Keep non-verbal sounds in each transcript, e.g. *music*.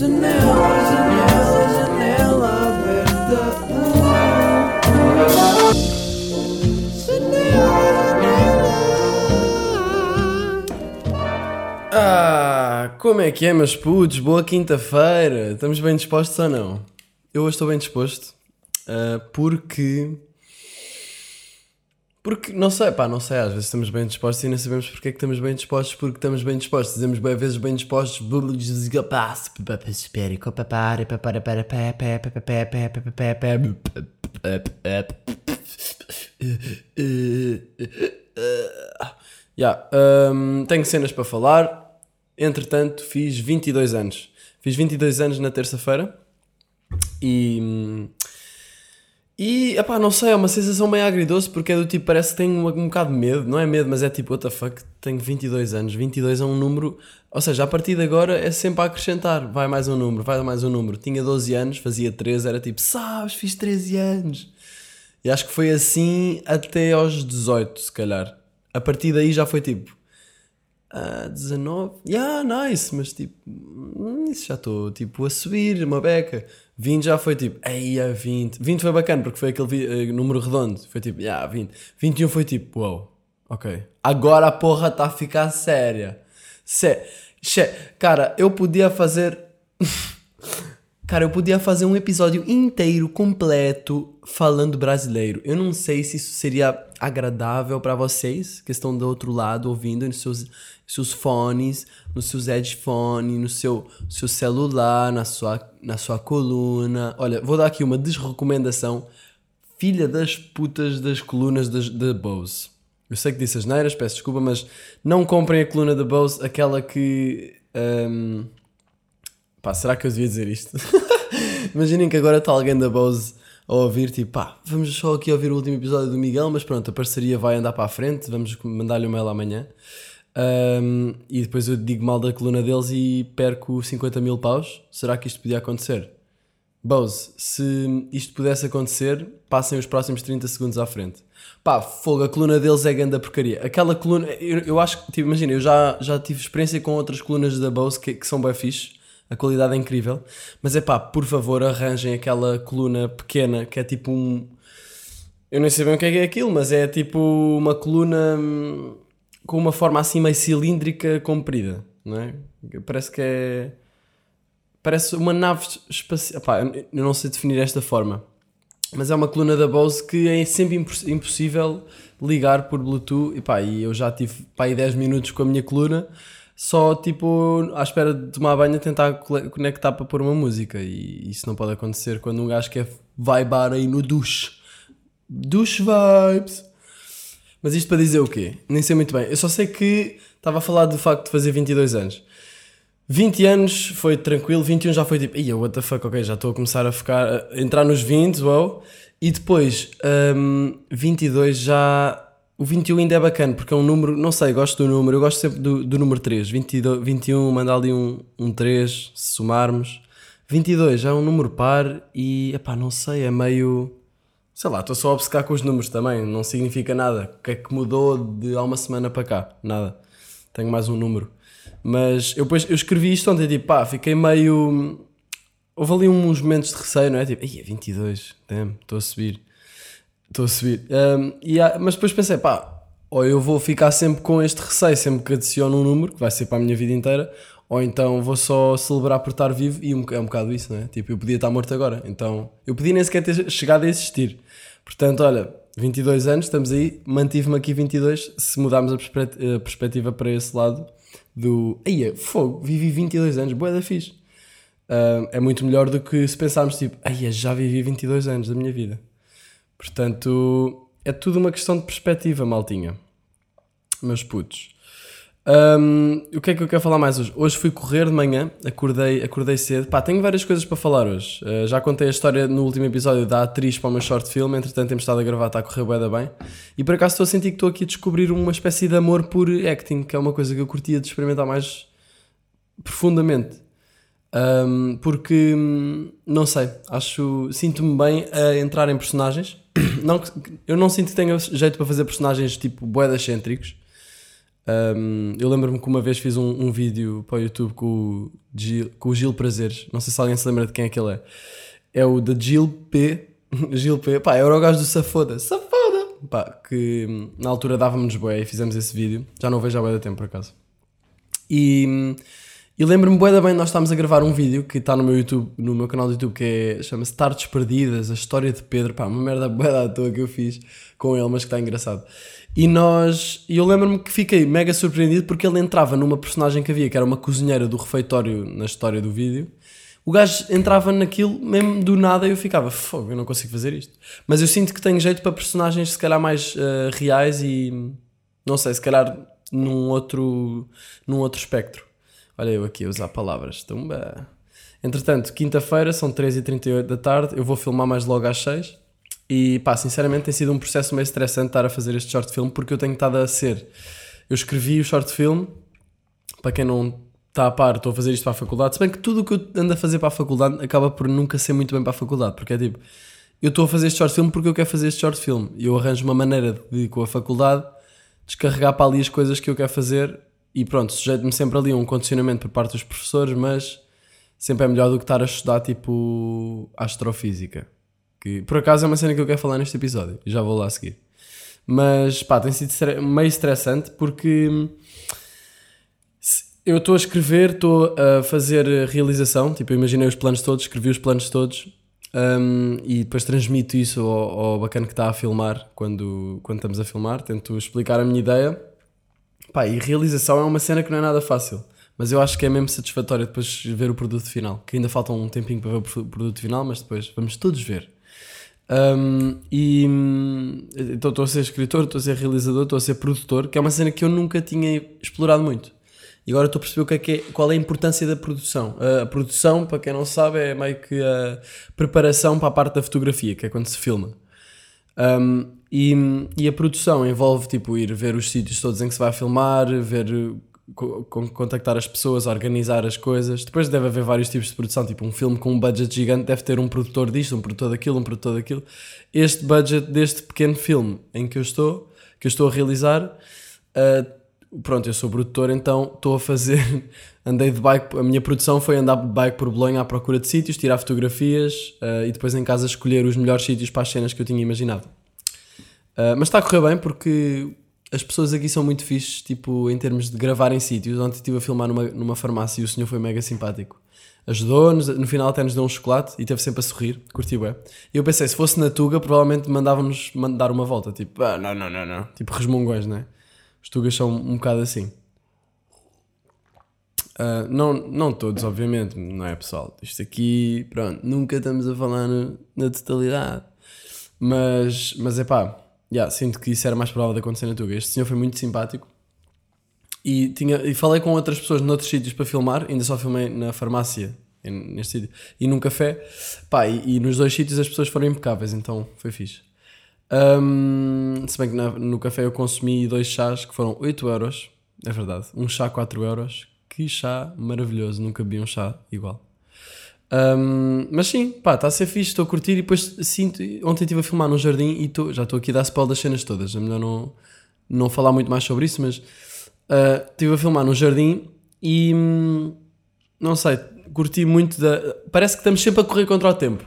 Janela, janela, janela aberta. Ah, como é que é, meus putos? Boa quinta-feira. Estamos bem dispostos ou não? Eu hoje estou bem disposto. ah, porque. Porque, não sei, pá, não sei, às vezes estamos bem dispostos e nem sabemos porque é que estamos bem dispostos, porque estamos bem dispostos. Dizemos bem vezes bem dispostos. Yeah, hum, tenho cenas para falar. Entretanto, fiz 22 anos. Fiz 22 anos na terça-feira e. E, epá, não sei, é uma sensação meio agridoce porque é do tipo, parece que tenho um, um bocado de medo. Não é medo, mas é tipo, what the fuck, tenho 22 anos. 22 é um número. Ou seja, a partir de agora é sempre a acrescentar. Vai mais um número, vai mais um número. Tinha 12 anos, fazia 13, era tipo, sabes, fiz 13 anos. E acho que foi assim até aos 18, se calhar. A partir daí já foi tipo. Ah, 19? Yeah, nice, mas tipo. hum, Isso já estou tipo a subir, uma beca. 20 já foi tipo. Ei, a 20. 20 foi bacana porque foi aquele eh, número redondo. Foi tipo, yeah, 20. 21 foi tipo, wow, ok. Agora a porra está a ficar séria. Sé Sé Cara, eu podia fazer. *laughs* Cara, eu podia fazer um episódio inteiro, completo, falando brasileiro. Eu não sei se isso seria agradável pra vocês, que estão do outro lado ouvindo nos seus, seus fones, nos seus headphones, no seu, seu celular, na sua, na sua coluna. Olha, vou dar aqui uma desrecomendação. Filha das putas das colunas da Bose. Eu sei que disse as neiras, peço desculpa, mas não comprem a coluna da Bose, aquela que. hum, Pá, será que eu devia dizer isto? *laughs* Imaginem que agora está alguém da Bose a ouvir, tipo, pá, vamos só aqui ouvir o último episódio do Miguel, mas pronto, a parceria vai andar para a frente, vamos mandar-lhe um mail amanhã. Ahm, e depois eu digo mal da coluna deles e perco 50 mil paus. Será que isto podia acontecer? Bose, se isto pudesse acontecer, passem os próximos 30 segundos à frente. Pá, fogo, a coluna deles é ganda porcaria. Aquela coluna, eu, eu acho que, tipo, imagina, eu já, já tive experiência com outras colunas da Bose que, que são bem fixe, a qualidade é incrível, mas é pá, por favor, arranjem aquela coluna pequena que é tipo um. Eu nem sei bem o que é é aquilo, mas é tipo uma coluna hum, com uma forma assim meio cilíndrica comprida, não é? Parece que é. Parece uma nave espacial. Eu não sei definir esta forma. Mas é uma coluna da Bose que é sempre impos- impossível ligar por Bluetooth. E e eu já tive pá, aí 10 minutos com a minha coluna, só tipo à espera de tomar banho a tentar conectar para pôr uma música. E isso não pode acontecer quando um gajo quer vibar aí no duche. Duche vibes. Mas isto para dizer o quê? Nem sei muito bem. Eu só sei que estava a falar do facto de fazer 22 anos. 20 anos foi tranquilo, 21 já foi tipo, ia, what the fuck, ok, já estou a começar a ficar, a entrar nos 20, wow. E depois, hum, 22 já, o 21 ainda é bacana, porque é um número, não sei, gosto do número, eu gosto sempre do, do número 3, 22, 21, manda ali um, um 3, se somarmos. 22 já é um número par e, epá, não sei, é meio, sei lá, estou só a obcecar com os números também, não significa nada. O que é que mudou de há uma semana para cá? Nada. Tenho mais um número. Mas eu depois eu escrevi isto ontem, tipo, pá, fiquei meio. Houve ali uns momentos de receio, não é? Tipo, ai, é 22, damn, estou a subir. Estou a subir. Um, e há- mas depois pensei, pá, ou eu vou ficar sempre com este receio, sempre que adiciono um número, que vai ser para a minha vida inteira, ou então vou só celebrar por estar vivo, e é um bocado isso, não é? Tipo, eu podia estar morto agora, então eu podia nem sequer ter chegado a existir. Portanto, olha, 22 anos, estamos aí, mantive-me aqui 22, se mudarmos a a perspectiva para esse lado do. Aí, fogo, vivi 22 anos, boa da fixe. Ah, é muito melhor do que se pensarmos tipo, aí já vivi 22 anos da minha vida. Portanto, é tudo uma questão de perspectiva, maltinha. Meus putos. Hum, o que é que eu quero falar mais hoje? Hoje fui correr de manhã, acordei, acordei cedo. Pá, tenho várias coisas para falar hoje. Uh, já contei a história no último episódio da atriz para o meu short film, entretanto temos estado a gravar, está a correr bué bem. E por acaso estou a sentir que estou aqui a descobrir uma espécie de amor por acting, que é uma coisa que eu curtia de experimentar mais profundamente. Um, porque, hum, não sei, acho, sinto-me bem a entrar em personagens. *coughs* Não, eu não sinto que tenha jeito para fazer personagens tipo boedas excêntricos. Um, eu lembro-me que uma vez fiz um, um vídeo para o YouTube com o, Gil, com o Gil Prazeres. Não sei se alguém se lembra de quem é que ele é. É o da Gil P. *laughs* Gil P. Pá, era o gajo do Safoda. Safoda! Pá, que hum, na altura dava-nos bué e fizemos esse vídeo. Já não vejo há bué da tempo, por acaso. E, hum, e lembro-me bué da bem, nós estávamos a gravar um vídeo que está no meu YouTube, no meu canal do YouTube, que é, chama-se Tardes Perdidas, a história de Pedro. Pá, uma merda bué da toa que eu fiz com ele, mas que está engraçado. E nós, eu lembro-me que fiquei mega surpreendido porque ele entrava numa personagem que havia, que era uma cozinheira do refeitório na história do vídeo. O gajo entrava naquilo mesmo do nada e eu ficava, fogo, eu não consigo fazer isto. Mas eu sinto que tenho jeito para personagens se calhar mais uh, reais e não sei, se calhar num outro, num outro espectro. Olha eu aqui a usar palavras. Tumba. Entretanto, quinta-feira, são 3h38 da tarde, eu vou filmar mais logo às 6 e pá, sinceramente tem sido um processo meio estressante estar a fazer este short film porque eu tenho estado a ser. Eu escrevi o short film, para quem não está a par, estou a fazer isto para a faculdade. Se bem que tudo o que eu ando a fazer para a faculdade acaba por nunca ser muito bem para a faculdade, porque é tipo, eu estou a fazer este short film porque eu quero fazer este short film e eu arranjo uma maneira de, com a faculdade, descarregar para ali as coisas que eu quero fazer e pronto, sujeito-me sempre ali a um condicionamento por parte dos professores, mas sempre é melhor do que estar a estudar tipo astrofísica. Que por acaso é uma cena que eu quero falar neste episódio. Já vou lá a seguir. Mas pá, tem sido meio estressante porque eu estou a escrever, estou a fazer realização. Tipo, eu imaginei os planos todos, escrevi os planos todos um, e depois transmito isso ao, ao bacana que está a filmar quando, quando estamos a filmar. Tento explicar a minha ideia. Pá, e realização é uma cena que não é nada fácil. Mas eu acho que é mesmo satisfatório depois ver o produto final. Que ainda falta um tempinho para ver o produto final, mas depois vamos todos ver. Um, e então estou a ser escritor, estou a ser realizador, estou a ser produtor, que é uma cena que eu nunca tinha explorado muito. E agora estou a perceber o que é que é, qual é a importância da produção. A produção, para quem não sabe, é meio que a preparação para a parte da fotografia, que é quando se filma. Um, e, e a produção envolve tipo ir ver os sítios todos em que se vai filmar, ver contactar as pessoas, organizar as coisas. Depois deve haver vários tipos de produção, tipo um filme com um budget gigante deve ter um produtor disto, um produtor daquilo, um produtor daquilo. Este budget deste pequeno filme em que eu estou, que eu estou a realizar, uh, pronto, eu sou produtor, então estou a fazer, *laughs* andei de bike, a minha produção foi andar de bike por Bolonha à procura de sítios, tirar fotografias uh, e depois em casa escolher os melhores sítios para as cenas que eu tinha imaginado. Uh, mas está a correr bem porque as pessoas aqui são muito fixes, tipo, em termos de gravar em sítios. Ontem estive a filmar numa, numa farmácia e o senhor foi mega simpático. Ajudou-nos, no final até nos deu um chocolate e esteve sempre a sorrir, curti bem. E eu pensei, se fosse na Tuga, provavelmente mandavam-nos mandar uma volta, tipo, ah, não, não, não, não. Tipo, resmungões, né? Os Tugas são um bocado assim. Uh, não, não todos, obviamente, não é pessoal? Isto aqui, pronto, nunca estamos a falar no, na totalidade. Mas, mas é pá, Yeah, sinto que isso era mais provável de acontecer na Tuga. Este senhor foi muito simpático e, tinha, e falei com outras pessoas noutros sítios para filmar, ainda só filmei na farmácia, neste sítio, e num café. Pá, e, e, nos dois sítios as pessoas foram impecáveis, então foi fixe. Um, se bem que na, no café eu consumi dois chás que foram 8 euros, é verdade. Um chá 4 euros, que chá maravilhoso, nunca vi um chá igual. Um, mas sim, pá, está a ser fixe, estou a curtir e depois sinto. Ontem estive a filmar num jardim e tô, já estou aqui a dar spoiler das cenas todas. É melhor não, não falar muito mais sobre isso, mas uh, estive a filmar num jardim e hum, não sei, curti muito da. Parece que estamos sempre a correr contra o tempo.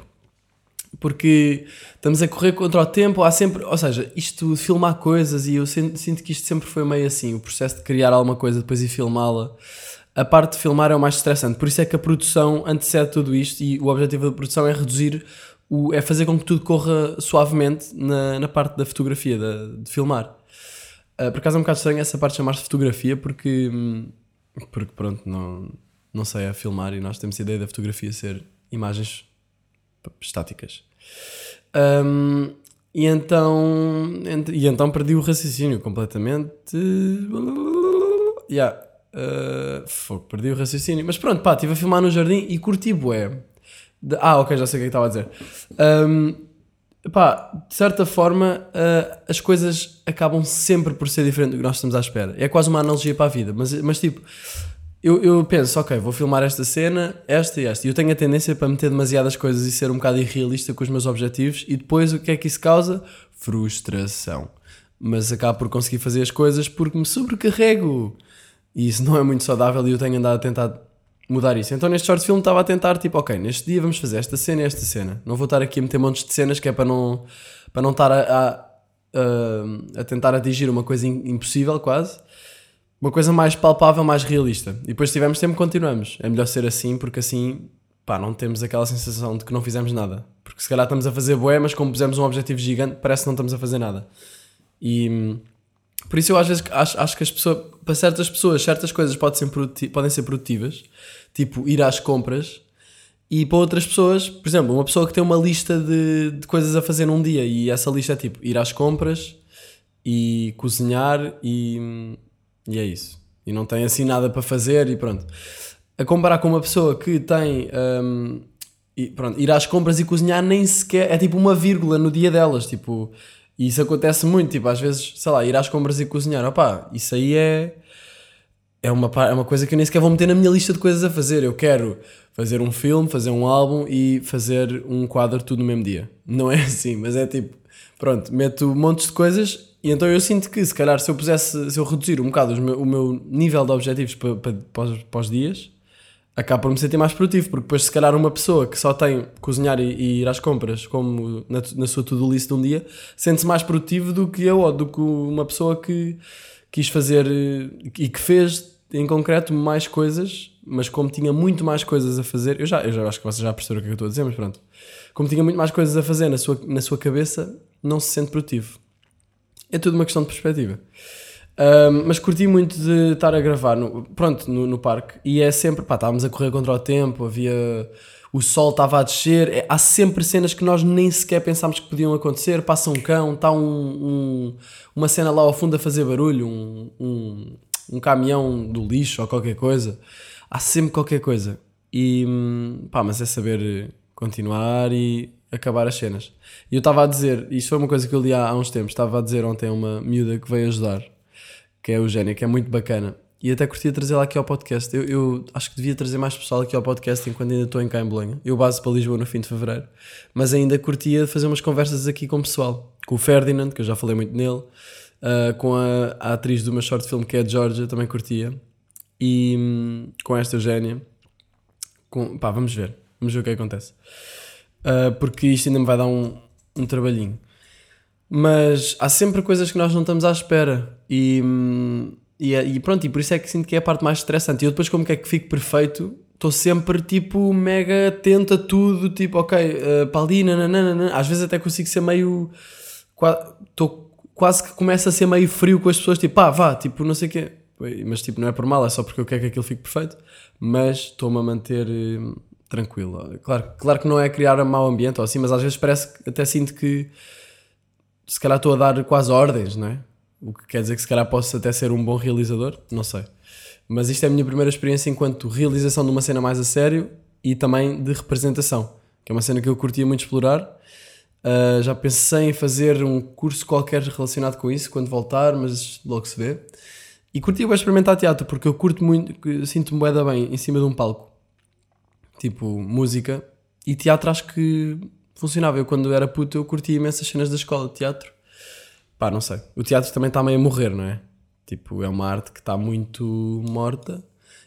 Porque estamos a correr contra o tempo, há sempre. Ou seja, isto de filmar coisas e eu sinto, sinto que isto sempre foi meio assim, o processo de criar alguma coisa depois ir filmá-la a parte de filmar é o mais estressante. Por isso é que a produção antecede tudo isto e o objetivo da produção é reduzir, o, é fazer com que tudo corra suavemente na, na parte da fotografia, de, de filmar. Uh, por acaso é um bocado estranho essa parte chamar-se fotografia porque, hum, porque pronto, não, não sei, é filmar e nós temos a ideia da fotografia ser imagens estáticas. Um, e então, e então perdi o raciocínio completamente. Yeah. Uh, perdi o raciocínio. Mas pronto, pá, estive a filmar no jardim e curti bué. De, ah, ok, já sei o que é estava a dizer. Um, pá, de certa forma, uh, as coisas acabam sempre por ser diferente do que nós estamos à espera. É quase uma analogia para a vida, mas, mas tipo, eu, eu penso, ok, vou filmar esta cena, esta e esta. E eu tenho a tendência para meter demasiadas coisas e ser um bocado irrealista com os meus objetivos. E depois o que é que isso causa? Frustração mas acabo por conseguir fazer as coisas porque me sobrecarrego. E isso não é muito saudável e eu tenho andado a tentar mudar isso. Então neste short film estava a tentar, tipo, ok, neste dia vamos fazer esta cena e esta cena. Não vou estar aqui a meter montes de cenas que é para não, para não estar a, a, a, tentar atingir uma coisa impossível quase. Uma coisa mais palpável, mais realista. E depois se tivermos tempo continuamos. É melhor ser assim porque assim, pá, não temos aquela sensação de que não fizemos nada. Porque se calhar estamos a fazer bué, mas como pusemos um objetivo gigante, parece que não estamos a fazer nada. E hum, por isso eu às vezes acho, acho que as pessoas, para certas pessoas, certas coisas podem ser, podem ser produtivas, tipo ir às compras, e para outras pessoas, por exemplo, uma pessoa que tem uma lista de, de coisas a fazer num dia, e essa lista é tipo ir às compras e cozinhar e, e é isso. E não tem assim nada para fazer e pronto. A comparar com uma pessoa que tem hum, e pronto, ir às compras e cozinhar nem sequer é tipo uma vírgula no dia delas, tipo, e isso acontece muito, tipo, às vezes, sei lá, ir às compras e cozinhar, opá, isso aí é é uma, é uma coisa que eu nem sequer vou meter na minha lista de coisas a fazer. Eu quero fazer um filme, fazer um álbum e fazer um quadro tudo no mesmo dia. Não é *laughs* assim, mas é tipo, pronto, meto montes de coisas e então eu sinto que se calhar se eu pusesse, se eu reduzir um bocado meu- o meu nível de objetivos para, para, para, os, para os dias, acaba por me sentir mais produtivo, porque depois se calhar uma pessoa que só tem cozinhar e, e ir às compras como na, na sua to-do list de um dia, sente-se mais produtivo do que eu ou do que uma pessoa que quis fazer e que fez em concreto mais coisas, mas como tinha muito mais coisas a fazer, eu já, eu já acho que vocês já perceberam o que é eu estou a dizer, mas pronto. Como tinha muito mais coisas a fazer na sua, na sua cabeça, não se sente produtivo. É tudo uma questão de perspectiva. Ahm, mas curti muito de estar a gravar no, pronto, no, no parque. E é sempre, pá, estávamos a correr contra o tempo, havia o sol estava a descer, é- há sempre cenas que nós nem sequer pensámos que podiam acontecer, passa um cão, está um, um- uma cena lá ao fundo a fazer barulho, um, um, um caminhão do lixo ou qualquer coisa, há sempre qualquer coisa. E hum, pá, mas é saber continuar e acabar as cenas. E eu estava a dizer, isto foi uma coisa que eu li há, há uns tempos, estava a dizer ontem a uma miúda que veio ajudar, que é a Eugénia, que é muito bacana. E até curtia trazê-la aqui ao podcast. Eu, eu acho que devia trazer mais pessoal aqui ao podcast enquanto ainda estou em cá em Bolonha. Eu baso para Lisboa no fim de fevereiro. Mas ainda curtia fazer umas conversas aqui com o pessoal. Com o Ferdinand, que eu já falei muito nele. ah, com a, a atriz do meu short film, que é a Georgia, também curtia. E hum, com esta Eugénia. Com, pá, vamos ver. Vamos ver o que acontece. Ah, porque isto ainda me vai dar um, um trabalhinho. Mas há sempre coisas que nós não estamos à espera. E, e, é- e pronto, e por isso é que sinto que é a parte mais estressante. E eu depois, como que é que fico perfeito, estou sempre tipo mega atento a tudo. Tipo, ok, uh, para ali, nananana. Às vezes até consigo ser meio. Estou quase que começa a ser meio frio com as pessoas. Tipo, pá, vá, tipo, não sei o quê. Mas tipo, não é por mal, é só porque eu quero que aquilo fique perfeito. Mas estou-me a manter. hum, Tranquilo, claro, claro que não é criar um mau ambiente ou assim, mas às vezes parece que até sinto que se calhar estou a dar quase ordens, não é? O que quer dizer que se calhar posso até ser um bom realizador, não sei. Mas isto é a minha primeira experiência enquanto realização de uma cena mais a sério e também de representação, que é uma cena que eu curtia muito explorar. Uh, já pensei em fazer um curso qualquer relacionado com isso quando voltar, mas logo se vê. E curti bem experimentar teatro, porque eu curto muito, sinto-me da bem em cima de um palco. Tipo, música. E teatro acho que funcionava. Eu quando era puto eu curtia imensas cenas da escola de teatro. Pá, não sei. O teatro também está meio a morrer, não é? Tipo, é uma arte que está muito morta.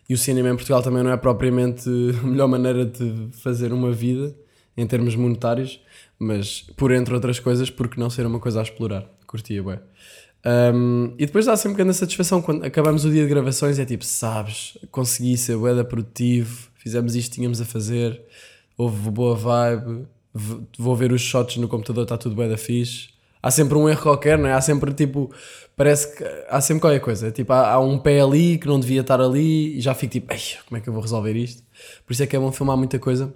E o cinema em Portugal também não é propriamente *laughs* a melhor maneira de fazer uma vida em termos monetários, mas por entre outras coisas, porque não ser uma coisa a explorar. Curtia, bué. Um, e depois dá sempre grande satisfação quando acabamos o dia de gravações. É tipo, sabes, consegui ser bué produtivo, fizemos isto que tínhamos a fazer, houve boa vibe, vou ver os shots no computador, está tudo bué da fixe. Há sempre um erro qualquer, não é? Há sempre tipo, parece que há sempre qualquer coisa. Tipo, há, há um pé ali que não devia estar ali e já fico tipo, "Ei, como é que eu vou resolver isto? Por isso é que é bom filmar muita coisa.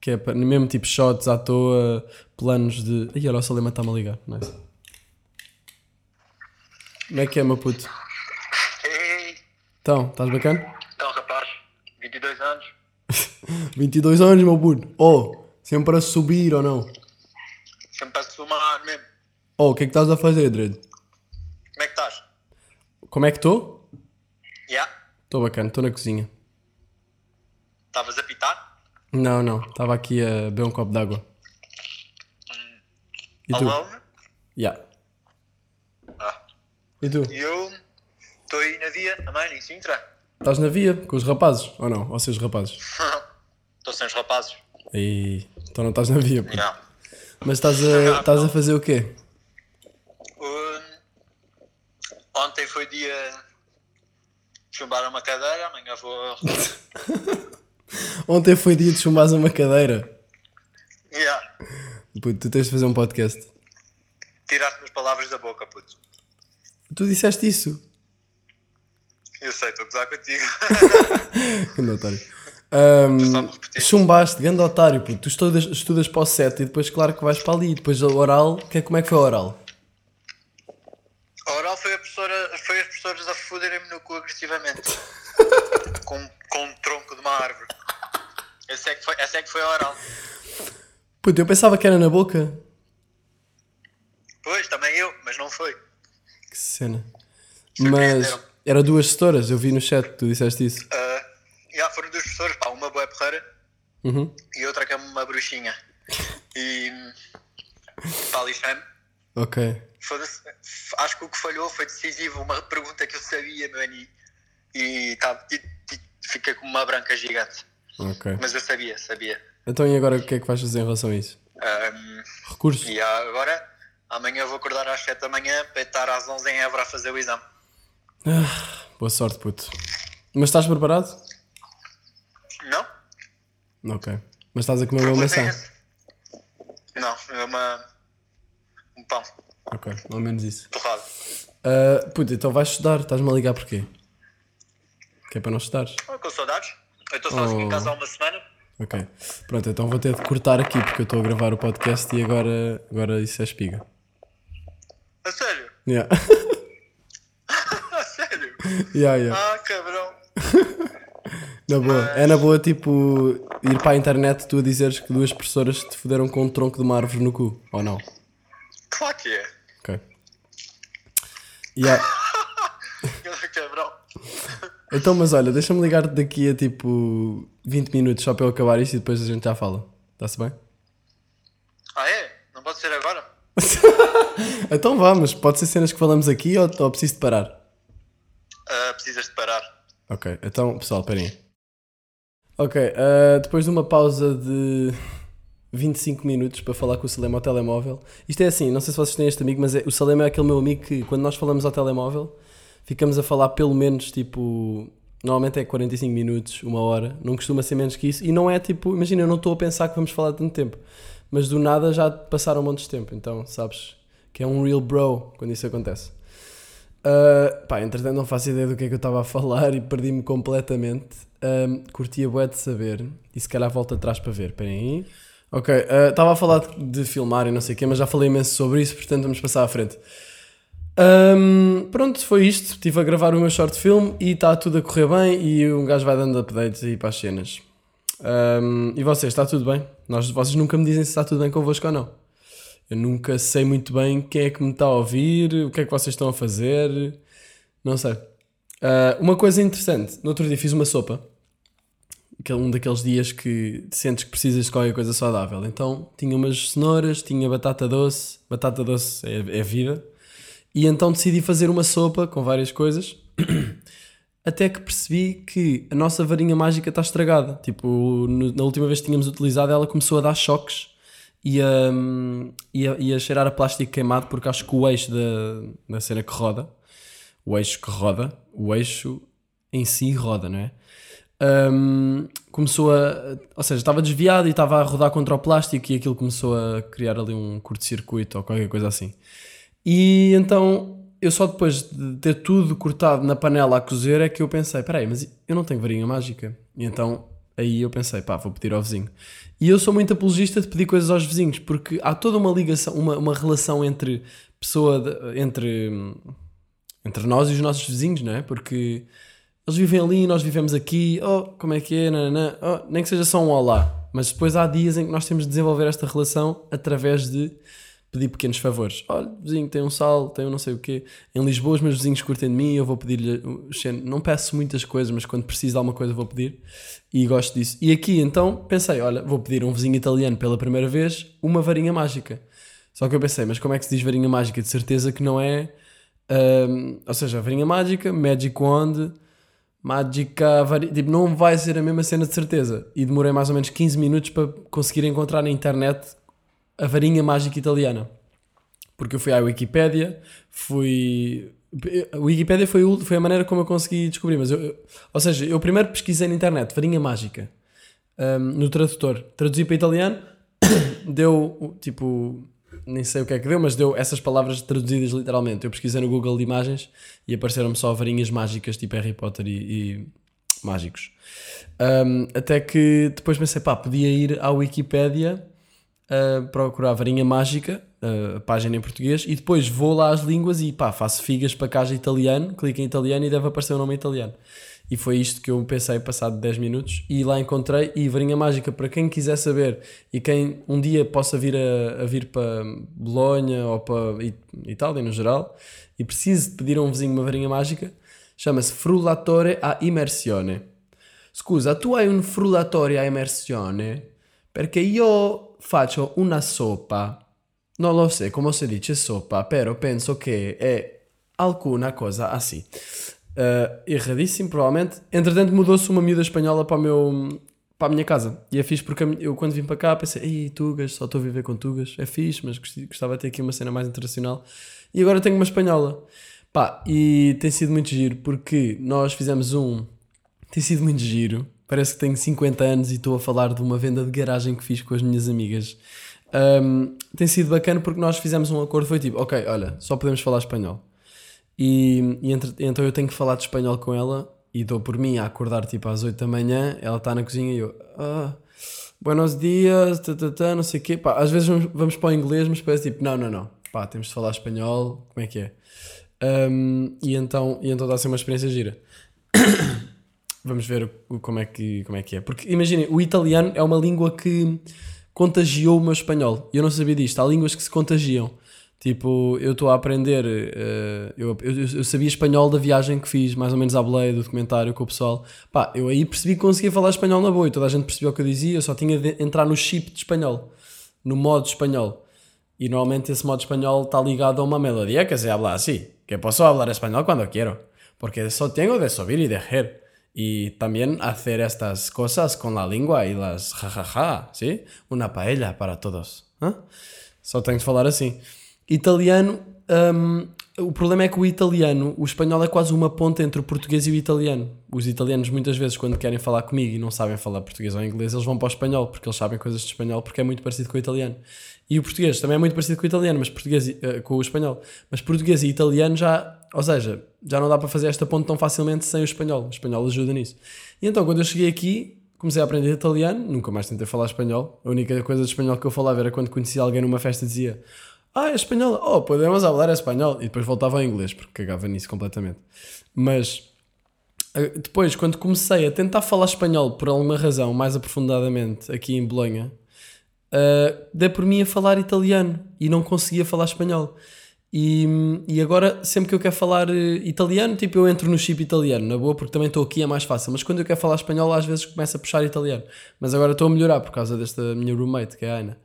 Que é para- mesmo tipo shots à toa, planos de. Ai, olha, o Salema está-me a ligar. Nice. Como é que é, meu puto? Ei, Então, estás bacana? então rapaz, 22 anos, *laughs* 22 anos, meu puto. Oh, sempre a subir ou não? sempre a somar mesmo. Oh, o que é que estás a fazer, Dredd? Como é que estás? Como é que estou? Já? Estou bacana, estou na cozinha. Estavas a pitar? Não, não, estava aqui a beber um copo d'água. E tu? Alone? Yeah. E tu? Eu estou aí na via, também, em Sintra. Estás na via com os rapazes? Ou não? Ou seus rapazes? *laughs* Estou sem os rapazes. Aí, então não estás na via, pô. Já. Mas estás a, estás a fazer o quê? Um, ontem foi dia de chumbar uma cadeira, amanhã vou. *laughs* Ontem foi dia de chumbares uma cadeira. Yeah. Puto, tu tens de fazer um podcast. Tiraste-me as palavras da boca, puto. Tu disseste isso. Eu sei, estou a gozar contigo. *laughs* Otário. Repetir. chumbaste, grande otário, puto. Tu estudas, estudas para o set e depois, claro que vais para ali. Depois o oral, que, é- como é que foi o oral? A oral foi, a professora, foi as professoras a foderem-me no cu agressivamente. *laughs* com, com um tronco de uma árvore. Essa é que foi, essa é que foi a oral. Puto, eu pensava que era na boca. Pois, também eu, mas não foi. Que cena. Mas Surpreenderam. era duas gestoras, eu vi no chat, tu disseste isso. Ah, já foram duas professoras, pá, uma boa porreira Uhum. e outra que é uma bruxinha. E pá, lixei-me. Ok. Acho que o que falhou foi decisivo, uma pergunta que eu sabia, mano, e, e, tá, e, e fiquei com uma branca gigante. Ok. Mas eu sabia, sabia. Então e agora o que é que vais fazer em relação a isso? Ahm, Recursos? e agora, amanhã vou acordar às 7 da manhã para estar às 11 em Évora a fazer o exame. Boa sorte, puto. Mas estás preparado? Não? Ok. Mas estás a comer uma é maçã? esse. Não, é uma. um pão Ok, ao menos isso. torrado. Uh, puto, então vais estudar, estás-me a ligar porquê? Que é para não estudares? Oh, com saudades. Eu estou sozinho em Oh. casa há uma semana. Ok. Pronto, então vou ter de cortar aqui porque eu estou a gravar o podcast e agora, agora isso é espiga. A sério? Yeah. *laughs* A sério? yeah, yeah. Ah, cabrão. *laughs* Na boa. É na boa, tipo, ir para a internet tu a dizeres que duas professoras te fuderam com um tronco de uma árvore no cu, ou não? Claro que é. Ok. Yeah. *laughs* Então, mas olha, deixa-me ligar daqui a tipo 20 minutos só para eu acabar isto e depois a gente já fala. Está-se bem? Ah, é? Não pode ser agora? *laughs* Então vamos, pode ser cenas que falamos aqui ou, ou preciso de parar? Ah, precisas de parar. Ok, então pessoal, esperem. Ok, eh, depois de uma pausa de 25 minutos para falar com o Salema ao telemóvel. Isto é assim, não sei se vocês têm este amigo, mas é- o Salema é aquele meu amigo que quando nós falamos ao telemóvel ficamos a falar pelo menos tipo. Normalmente é 45 minutos, uma hora, não costuma ser menos que isso. E não é tipo, imagina, eu não estou a pensar que vamos falar tanto tempo, mas do nada já passaram um monte de tempo, então sabes que é um real bro quando isso acontece. Uh, pá, entretanto não faço ideia do que é que eu estava a falar e perdi-me completamente. Um, curtia bué de saber e se calhar volto atrás para ver. Esperem aí. Ok, uh, estava a falar de, de filmar e não sei o quê, mas já falei imenso sobre isso, portanto vamos passar à frente. Um, pronto, foi isto. Estive a gravar o meu short film e está tudo a correr bem e um gajo vai dando updates aí para as cenas. Um, e vocês, está tudo bem? Nós, vocês nunca me dizem se está tudo bem convosco ou não. Eu nunca sei muito bem quem é que me está a ouvir, o que é que vocês estão a fazer. Não sei. Ah, uma coisa interessante, no outro dia fiz uma sopa. Aquele, um daqueles dias que sentes que precisas de qualquer coisa saudável. Então tinha umas cenouras, tinha batata doce. Batata doce é, é vida. E então decidi fazer uma sopa com várias coisas. *clears throat* Até que percebi que a nossa varinha mágica está estragada. Tipo, no- na última vez que tínhamos utilizado, ela começou a dar choques e a, e a, e a cheirar a plástico queimado, porque acho que o eixo da, da cena que roda, o eixo que roda, o eixo em si roda, não é? Hum, começou a. Ou seja, estava desviado e estava a rodar contra o plástico e aquilo começou a criar ali um curto-circuito ou qualquer coisa assim. E então eu só depois de ter tudo cortado na panela a cozer é que eu pensei: peraí, mas eu não tenho varinha mágica. E então aí eu pensei: pá, vou pedir ao vizinho. E eu sou muito apologista de pedir coisas aos vizinhos porque há toda uma ligação, uma, uma relação entre pessoa, de- entre, entre nós e os nossos vizinhos, não é? Porque eles vivem ali, nós vivemos aqui, oh, como é que é, nananã, oh, nem que seja só um olá. Mas depois há dias em que nós temos de desenvolver esta relação através de pedir pequenos favores. Olha, vizinho, tem um sal, tem um não sei o quê. Em Lisboa, os meus vizinhos curtem de mim, eu vou pedir-lhe. cen- Não peço muitas coisas, mas quando preciso de alguma coisa vou pedir. E gosto disso. E aqui então pensei: olha, vou pedir a um vizinho italiano pela primeira vez uma varinha mágica. Só que eu pensei, mas como é que se diz varinha mágica? De certeza que não é Um, ou seja, varinha mágica, Magic Wand, mágica, vari... tipo, não vai ser a mesma cena de certeza. E demorei mais ou menos 15 minutos para conseguir encontrar na internet a varinha mágica italiana. Porque eu fui à Wikipédia, fui. A Wikipédia foi, o- foi a maneira como eu consegui descobrir, mas eu, eu- ou seja, eu primeiro pesquisei na internet varinha mágica um, no tradutor, traduzi para italiano, *coughs* deu tipo, nem sei o que é que deu, mas deu essas palavras traduzidas literalmente. Eu pesquisei no Google de imagens e apareceram-me só varinhas mágicas tipo Harry Potter e, e mágicos. Um, até que depois pensei, pá, podia ir à Wikipédia uh, procurar varinha mágica, uh, página em português, e depois vou lá às línguas e pá, faço figas para casa italiano, clico em italiano e deve aparecer o nome em italiano. E foi isto que eu pensei passado 10 minutos e lá encontrei e varinha mágica para quem quiser saber e quem um dia possa vir a, a vir para Bolonha ou para It- Itália no geral e precise de pedir a um vizinho uma varinha mágica, chama-se Frullatore a Immersione. Scusa, tu hai un frullatore a immersione? Perché io faccio una sopa. Non lo so come si dice sopa, però penso che è alcuna cosa assim. Uh, erradíssimo, provavelmente. Entretanto, mudou-se uma miúda espanhola para, o meu, para a minha casa. E é fixe porque eu, quando vim para cá, pensei: Ei, Tugas, só estou a viver com Tugas. É fixe, mas gostava de ter aqui uma cena mais internacional. E agora tenho uma espanhola. Pá, e tem sido muito giro porque nós fizemos um. Tem sido muito giro. Parece que tenho 50 anos e estou a falar de uma venda de garagem que fiz com as minhas amigas. Um, tem sido bacana porque nós fizemos um acordo. Foi tipo: Ok, olha, só podemos falar espanhol. E, e entre- então eu tenho que falar de espanhol com ela e dou por mim a acordar tipo às 8 da manhã, ela está na cozinha e eu, ah, buenos dias, não sei o quê. Pá, às vezes vamos, vamos para o inglês, mas parece tipo, não, não, não, pá, temos de falar espanhol, como é que é? Um, e então e então ser uma experiência gira. *coughs* Vamos ver como, é que, como é que é. Porque imaginem, o italiano é uma língua que contagiou o meu espanhol. Eu não sabia disto. Há línguas que se contagiam. Tipo, eu estou a aprender. eh, eu, eu, eu sabia espanhol da viagem que fiz, mais ou menos à boleia do documentário com o pessoal. Pá, eu aí percebi que conseguia falar espanhol na boa e toda a gente percebeu o que eu dizia. Eu só tinha de entrar no chip de espanhol, no modo espanhol. Y normalmente ese modo español está ligado a una melodía que se habla así, que puedo hablar español cuando quiero, porque eso tengo de subir y dejar. Y también hacer estas cosas con la lengua y las jajaja, ¿sí? Una paella para todos. ¿ah? Só tenho de falar assim. Italiano, hum, o problema é que o italiano, o espanhol é quase uma ponte entre o português e o italiano. Os italianos muitas vezes quando querem falar comigo e não sabem falar português ou inglês, eles vão para o espanhol, porque eles sabem coisas de espanhol, porque é muito parecido com o italiano. E o português também é muito parecido com o italiano, mas português eh, com o espanhol. Mas português e italiano já, ou seja, já não dá para fazer esta ponte tão facilmente sem o espanhol. O espanhol ajuda nisso. E então quando eu cheguei aqui, comecei a aprender italiano, nunca mais tentei falar espanhol. A única coisa de espanhol que eu falava era quando conhecia alguém numa festa dizia Ah, é espanhol, oh, podemos falar espanhol. E depois voltava ao inglês, porque cagava nisso completamente. Mas eh, depois, quando comecei a tentar falar espanhol por alguma razão, mais aprofundadamente, aqui em Bolonha, uh, dei por mim a falar italiano e não conseguia falar espanhol. E, e agora, sempre que eu quero falar eh, italiano, tipo, eu entro no chip italiano, na boa, porque também estou aqui, é mais fácil. Mas quando eu quero falar espanhol, às vezes começo a puxar italiano. Mas agora estou a melhorar por causa desta minha roommate, que é a Ana.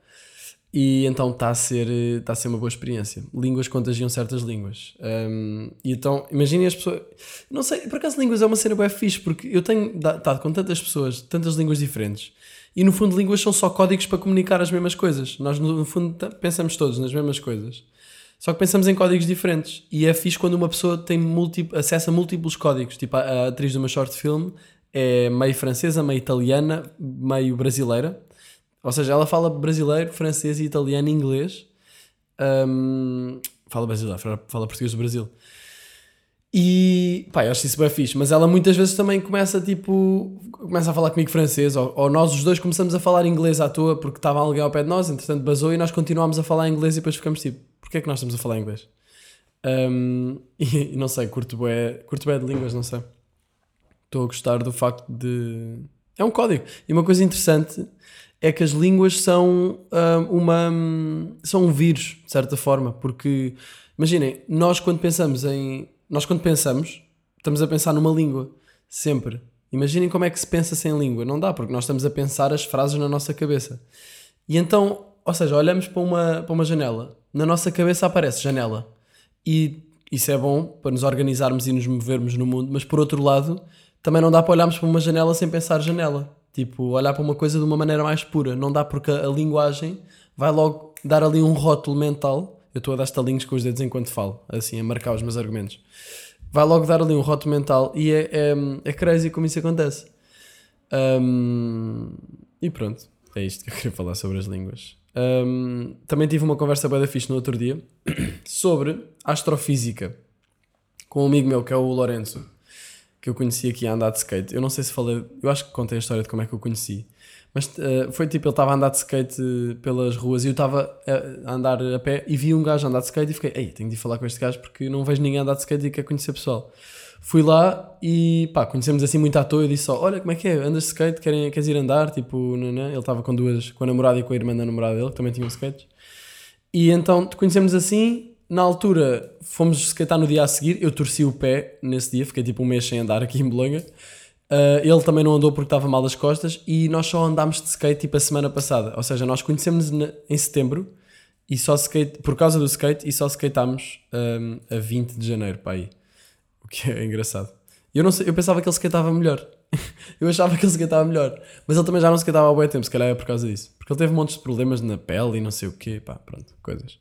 E então está a ser está a ser uma boa experiência. Línguas contagiam certas línguas. Um, e então, imaginem as pessoas. Não sei, por acaso, línguas é uma cena bem fixe, porque eu tenho estado com tantas pessoas, tantas línguas diferentes, e no fundo, línguas são só códigos para comunicar as mesmas coisas. Nós, no fundo, pensamos todos nas mesmas coisas. Só que pensamos em códigos diferentes. E é fixe quando uma pessoa tem acesso a múltiplos códigos. Tipo, a, a atriz do meu short film é meio francesa, meio italiana, meio brasileira. Ou seja, ela fala brasileiro, francês italiano e inglês. Hum, fala brasileiro, fala- português do Brasil. E pá, eu acho isso bem fixe, mas ela muitas vezes também começa tipo, começa a falar comigo francês, ou, ou nós os dois começamos a falar inglês à toa porque estava alguém ao pé de nós, entretanto basou e nós continuámos a falar inglês e depois ficamos tipo, porquê é que nós estamos a falar inglês? *laughs* E, e não sei, curto bem, curto bem de línguas, não sei. Estou a gostar do facto de. É um código. E uma coisa interessante é que as línguas são hum, uma. são um vírus, de certa forma, porque imaginem, nós quando pensamos em. Nós quando pensamos, estamos a pensar numa língua. Sempre. Imaginem como é que se pensa sem língua. Não dá, porque nós estamos a pensar as frases na nossa cabeça. E então, ou seja, olhamos para uma, para uma janela, na nossa cabeça aparece janela. E isso é bom para nos organizarmos e nos movermos no mundo, mas por outro lado, também não dá para olharmos para uma janela sem pensar janela. Tipo, olhar para uma coisa de uma maneira mais pura. Não dá porque a, linguagem vai logo dar ali um rótulo mental. Eu estou a dar estalinhos com os dedos enquanto falo, assim, a marcar os meus argumentos. Vai logo dar ali um rótulo mental e é, é, é crazy como isso acontece. Um, e pronto, é isto que eu queria falar sobre as línguas. Um, também tive uma conversa bem da fixe no outro dia *clears throat* sobre astrofísica com um amigo meu que é o Lourenço, que eu conheci aqui a andar de skate. Eu não sei se falei, eu acho que contei a história de como é que eu conheci, mas uh, foi tipo: ele estava a andar de skate pelas ruas e eu estava a andar a pé e vi um gajo andar de skate e fiquei, ei, tenho de ir falar com este gajo porque não vejo ninguém andar de skate e quer conhecer pessoal. Fui lá e pá, conhecemos assim muito à toa. Eu disse só: Olha, como é que é? Andas de skate? Querem, queres ir andar? Tipo, não, não? ele estava com duas, com a namorada e com a irmã da namorada dele, que também tinham skates. E então conhecemos assim. Na altura fomos skatear no dia a seguir. Eu torci o pé nesse dia, fiquei tipo um mês sem andar aqui em Bolonha. Uh, ele também não andou porque estava mal das costas e nós só andámos de skate tipo a semana passada. Ou seja, nós conhecemos-nos em setembro e só skate, por causa do skate e só skateámos um, a 20 de janeiro para aí. O que é engraçado. Eu, não sei, eu pensava que ele skatava melhor. *laughs* eu achava que ele skatava melhor. Mas ele também já não skatava há bom tempo, se calhar é por causa disso. Porque ele teve montes de problemas na pele e não sei o quê. Pá, pronto, coisas.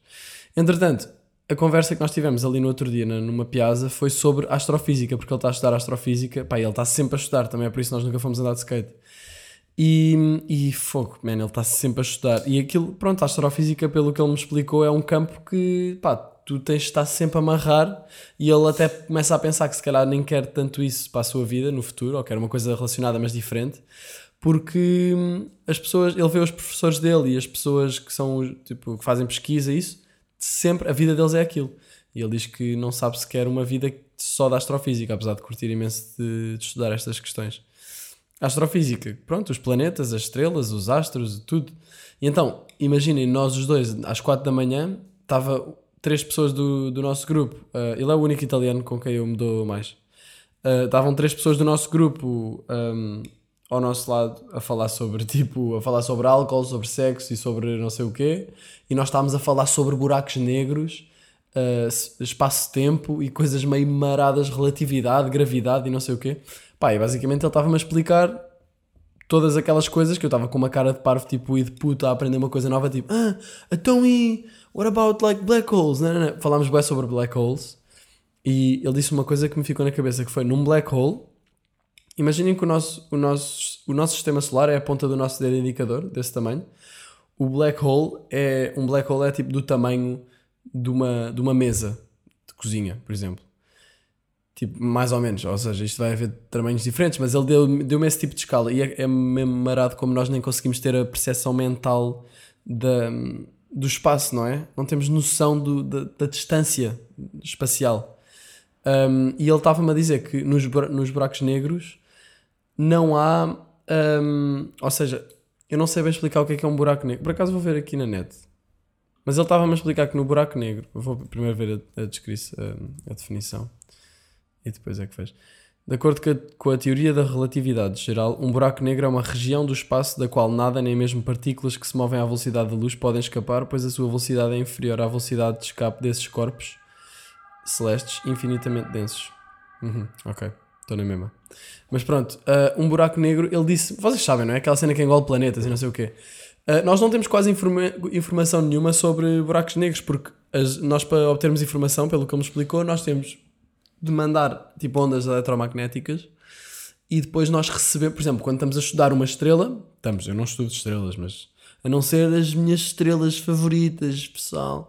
Entretanto, a conversa que nós tivemos ali no outro dia, numa piazza, foi sobre astrofísica, porque ele está a estudar astrofísica, pá, ele está sempre a estudar, também é por isso que nós nunca fomos andar de skate. E, e fogo, man, ele está sempre a estudar. E aquilo, pronto, a astrofísica, pelo que ele me explicou, é um campo que, pá, tu tens de estar sempre a amarrar e ele até começa a pensar que se calhar nem quer tanto isso para a sua vida no futuro, ou quer uma coisa relacionada, mas diferente, porque hum, as pessoas, ele vê os professores dele e as pessoas que são, tipo, que fazem pesquisa, isso sempre a vida deles é aquilo. E ele diz que não sabe sequer uma vida só da astrofísica, apesar de curtir imenso de, de estudar estas questões. A astrofísica, pronto, os planetas, as estrelas, os astros, tudo. E então, imaginem, nós os dois, às quatro da manhã, estava três pessoas do, do nosso grupo. Uh, ele é o único italiano com quem eu me dou mais. Uh, estavam três pessoas do nosso grupo um, ao nosso lado a falar sobre *laughs* tipo, a falar sobre álcool, sobre sexo e sobre não sei o quê, e nós estávamos a falar sobre buracos negros, uh, espaço-tempo e coisas meio maradas, relatividade, gravidade e não sei o quê. Pá, e basicamente ele estava-me a explicar todas aquelas coisas que eu estava com uma cara de parvo, tipo, e de puta a aprender uma coisa nova, tipo, ah, então e what about like black holes? Não, não, não. Falámos bem sobre black holes e ele disse uma coisa que me ficou na cabeça que foi num black hole Imaginem que o nosso, o, nosso, o nosso sistema solar é a ponta do nosso dedo indicador, desse tamanho. O black hole é um black hole é tipo do tamanho de uma, de uma mesa de cozinha, por exemplo. Tipo, mais ou menos, ou seja, isto vai haver tamanhos diferentes, mas ele deu-me deu esse tipo de escala e é, é mesmo marado como nós nem conseguimos ter a percepção mental da, do espaço, não é? Não temos noção do, da, da distância espacial. Um, e ele estava-me a dizer que nos, nos buracos negros não há. Um, ou seja, eu não sei bem explicar o que é, que é um buraco negro. Por acaso vou ver aqui na net. Mas ele estava-me a explicar que no buraco negro. Vou primeiro ver a, a descrição, a, a, definição. E depois é que fez. De acordo com a, com a, teoria da relatividade geral, um buraco negro é uma região do espaço da qual nada, nem mesmo partículas que se movem à velocidade da luz, podem escapar, pois a sua velocidade é inferior à velocidade de escape desses corpos celestes infinitamente densos. Uhum, ok. Estou na mesma. Mas pronto, uh, um buraco negro, ele disse. Vocês sabem, não é? Aquela cena que engole planetas e não sei o quê. Uh, nós não temos quase informa informação nenhuma sobre buracos negros, porque as, nós, para obtermos informação, pelo que ele me explicou, nós temos de mandar tipo ondas eletromagnéticas e depois nós recebemos, por exemplo, quando estamos a estudar uma estrela, estamos, eu não estudo estrelas, mas a não ser as minhas estrelas favoritas, pessoal.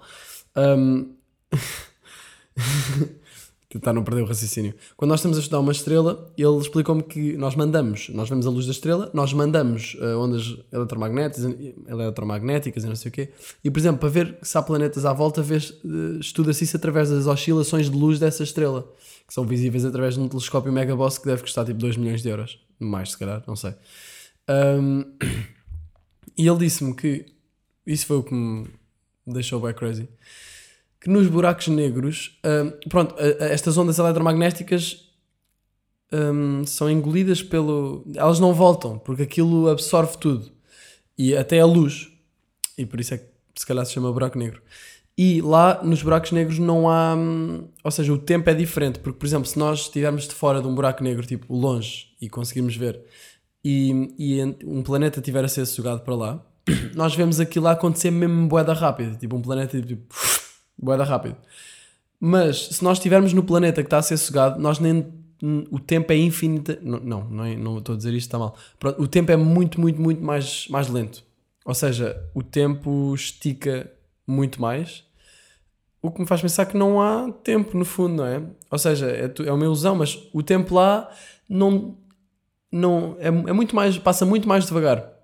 Um, *laughs* tentar não perder o raciocínio. Quando nós estamos a estudar uma estrela, ele explicou-me que nós mandamos, nós vemos a luz da estrela, nós mandamos uh, ondas eletromagnéticas, eletromagnéticas e não sei o quê. E, por exemplo, para ver se há planetas à volta, uh, estuda-se isso através das oscilações de luz dessa estrela, que são visíveis através de um telescópio Megaboss que deve custar tipo 2 milhões de euros. Mais, se calhar, não sei. Um, *coughs* e ele disse-me que isso foi o que me deixou bem crazy que nos buracos negros, uh, pronto, estas ondas eletromagnéticas um, são engolidas pelo. Elas não voltam, porque aquilo absorve tudo. E até a luz. E por isso é que se calhar se chama buraco negro. E lá nos buracos negros não há. hum, Ou seja, o tempo é diferente. Porque, por exemplo, se nós estivermos de fora de um buraco negro, tipo longe, e conseguirmos ver, e, e um planeta estiver a ser sugado para lá, *clears throat* nós vemos aquilo a acontecer mesmo boeda rápido. Tipo, um planeta tipo. Boeda rápido. Mas se nós estivermos no planeta que está a ser sugado, nós nem. O tempo é infinito. Não, não, não, é- não estou a dizer isto, está mal. Pronto, o tempo é muito, muito, muito mais, mais lento. Ou seja, o tempo estica muito mais. O que me faz pensar que não há tempo, no fundo, não é? Ou seja, é, é uma ilusão, mas o tempo lá não. não é, é muito mais. passa muito mais devagar.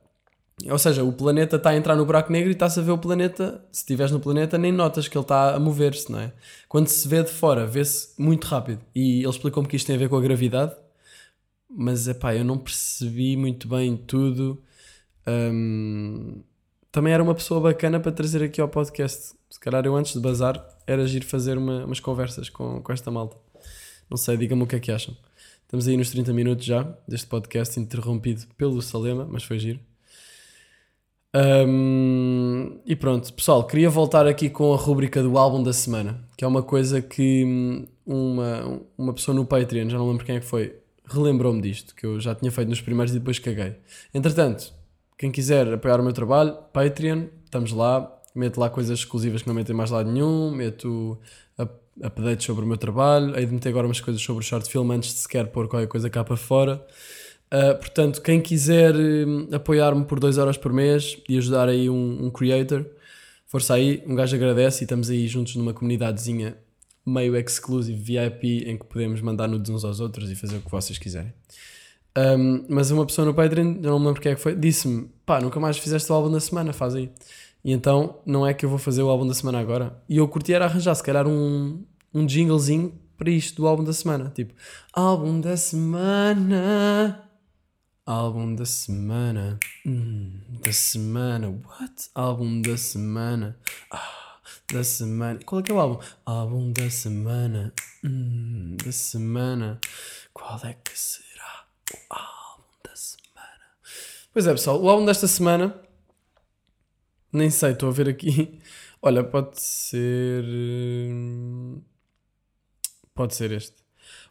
Ou seja, o planeta está a entrar no buraco negro e está-se a ver o planeta. Se estiveres no planeta, nem notas que ele está a mover-se, não é? Quando se vê de fora, vê-se muito rápido. E ele explicou-me que isto tem a ver com a gravidade, mas epá, eu não percebi muito bem tudo. Hum, também era uma pessoa bacana para trazer aqui ao podcast. Se calhar eu antes de bazar era giro fazer uma- umas conversas com, com esta malta. Não sei, digam-me o que é que acham. Estamos aí nos 30 minutos já deste podcast, interrompido pelo Salema, mas foi giro. Hum, e pronto, pessoal, queria voltar aqui com a rúbrica do álbum da semana, que é uma coisa que hum, uma, uma pessoa no Patreon, já não lembro quem é que foi, relembrou-me disto, que eu já tinha feito nos primeiros e depois caguei. Entretanto, quem quiser apoiar o meu trabalho, Patreon, estamos lá, meto lá coisas exclusivas que não metem mais lado nenhum, meto up- updates sobre o meu trabalho, hei de meter agora umas coisas sobre o short film antes de sequer pôr qualquer coisa cá para fora. Uh, portanto, quem quiser hum, apoiar-me por 2 euros por mês e ajudar aí um, um creator, força aí, um gajo agradece e estamos aí juntos numa comunidadezinha meio exclusive, VIP, em que podemos mandar nudes uns aos outros e fazer o que vocês quiserem. Um, mas uma pessoa no Patreon, eu não me lembro quem é que foi, disse-me: pá, nunca mais fizeste o álbum da semana, faz aí. E então, não é que eu vou fazer o álbum da semana agora. E eu curti era arranjar, se calhar, um, um jinglezinho para isto do álbum da semana. Tipo, álbum da semana. Álbum da semana. Hum, da semana. What? Álbum da semana. Ah, da semana. Qual é que é o álbum? Álbum da semana. Hum, da semana. Qual é que será o álbum da semana? Pois é, pessoal. O álbum desta semana. Nem sei, estou a ver aqui. *laughs* Olha, pode ser. hum, Pode ser este.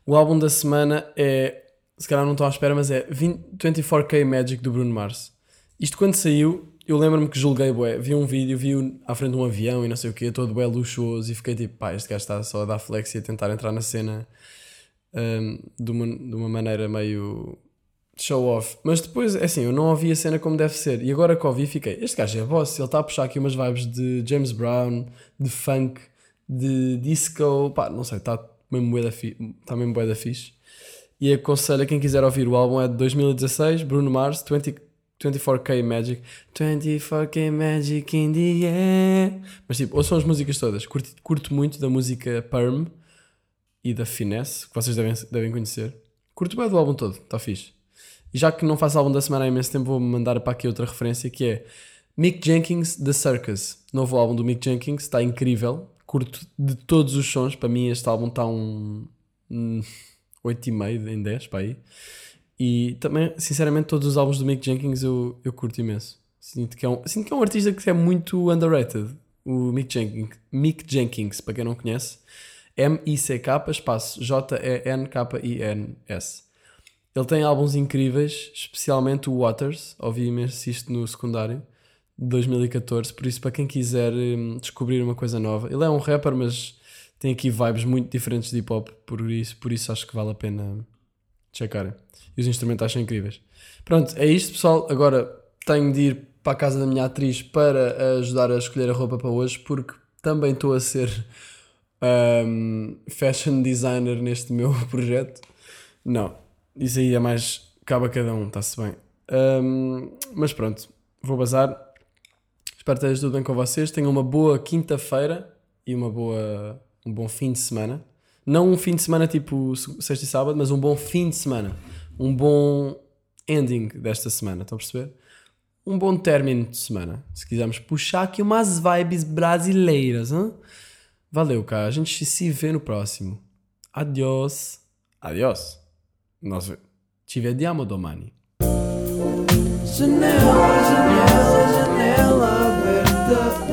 O álbum da semana é. Se calhar não estou à espera, mas é 20 24K Magic do Bruno Mars. Isto quando saiu, eu lembro-me que julguei bué. Vi um vídeo, vi-o à frente de um avião e não sei o quê, todo bué luxuoso e fiquei tipo, pá, este gajo está só a dar flex e a tentar entrar na cena hum, de, uma, de uma maneira meio show off. Mas depois, é assim, eu não ouvi a cena como deve ser. E agora que ouvi, fiquei, este gajo é boss, ele está a puxar aqui umas vibes de James Brown, de funk, de disco, pá, não sei, está mesmo bué da, fi tá mesmo bué da fixe. E aconselho a quem quiser ouvir o álbum é de 2016, Bruno Mars, 20, 24K Magic. 24K Magic in the air. Mas tipo, ouçam as músicas todas. Curto, curto muito da música Perm e da Finesse, que vocês devem, devem conhecer. Curto bem do álbum todo, está fixe. E já que não faço álbum da semana há imenso tempo, vou mandar para aqui outra referência que é Mick Jenkins The Circus. Novo álbum do Mick Jenkins, está incrível. Curto de todos os sons. Para mim, este álbum está um. Um 8,5 em 10 para aí. E também, sinceramente, todos os álbuns do Mick Jenkins eu, eu curto imenso. Sinto que, é um, sinto que é um artista que é muito underrated. O Mick Jenkins, Mick Jenkins para quem não conhece, M-I-C-K, espaço J-E-N-K-I-N-S. Ele tem álbuns incríveis, especialmente o Waters. Ouvi imenso isto no secundário de 2014. Por isso, para quem quiser hum, descobrir uma coisa nova, ele é um rapper, mas tem aqui vibes muito diferentes de hip hop. Por isso, por isso acho que vale a pena checarem. E os instrumentais são incríveis. Pronto, é isto, pessoal. Agora tenho de ir para a casa da minha atriz para ajudar a escolher a roupa para hoje, porque também estou a ser hum, fashion designer neste *laughs* meu projeto. Não, isso aí é mais. Cabe a cada um, está-se bem. Hum, mas pronto, vou bazar. Espero que esteja tudo bem com vocês. Tenham uma boa quinta-feira e uma boa, um bom fim de semana. Não um fim de semana tipo sexta e sábado, mas um bom fim de semana. Um bom ending desta semana, estão a perceber? Um bom término de semana. Se quisermos puxar aqui umas vibes brasileiras. Hein? Valeu, cara. A gente se vê no próximo. Adiós. Adiós. Nós te vediamo domani. Janela, janela, janela aberta.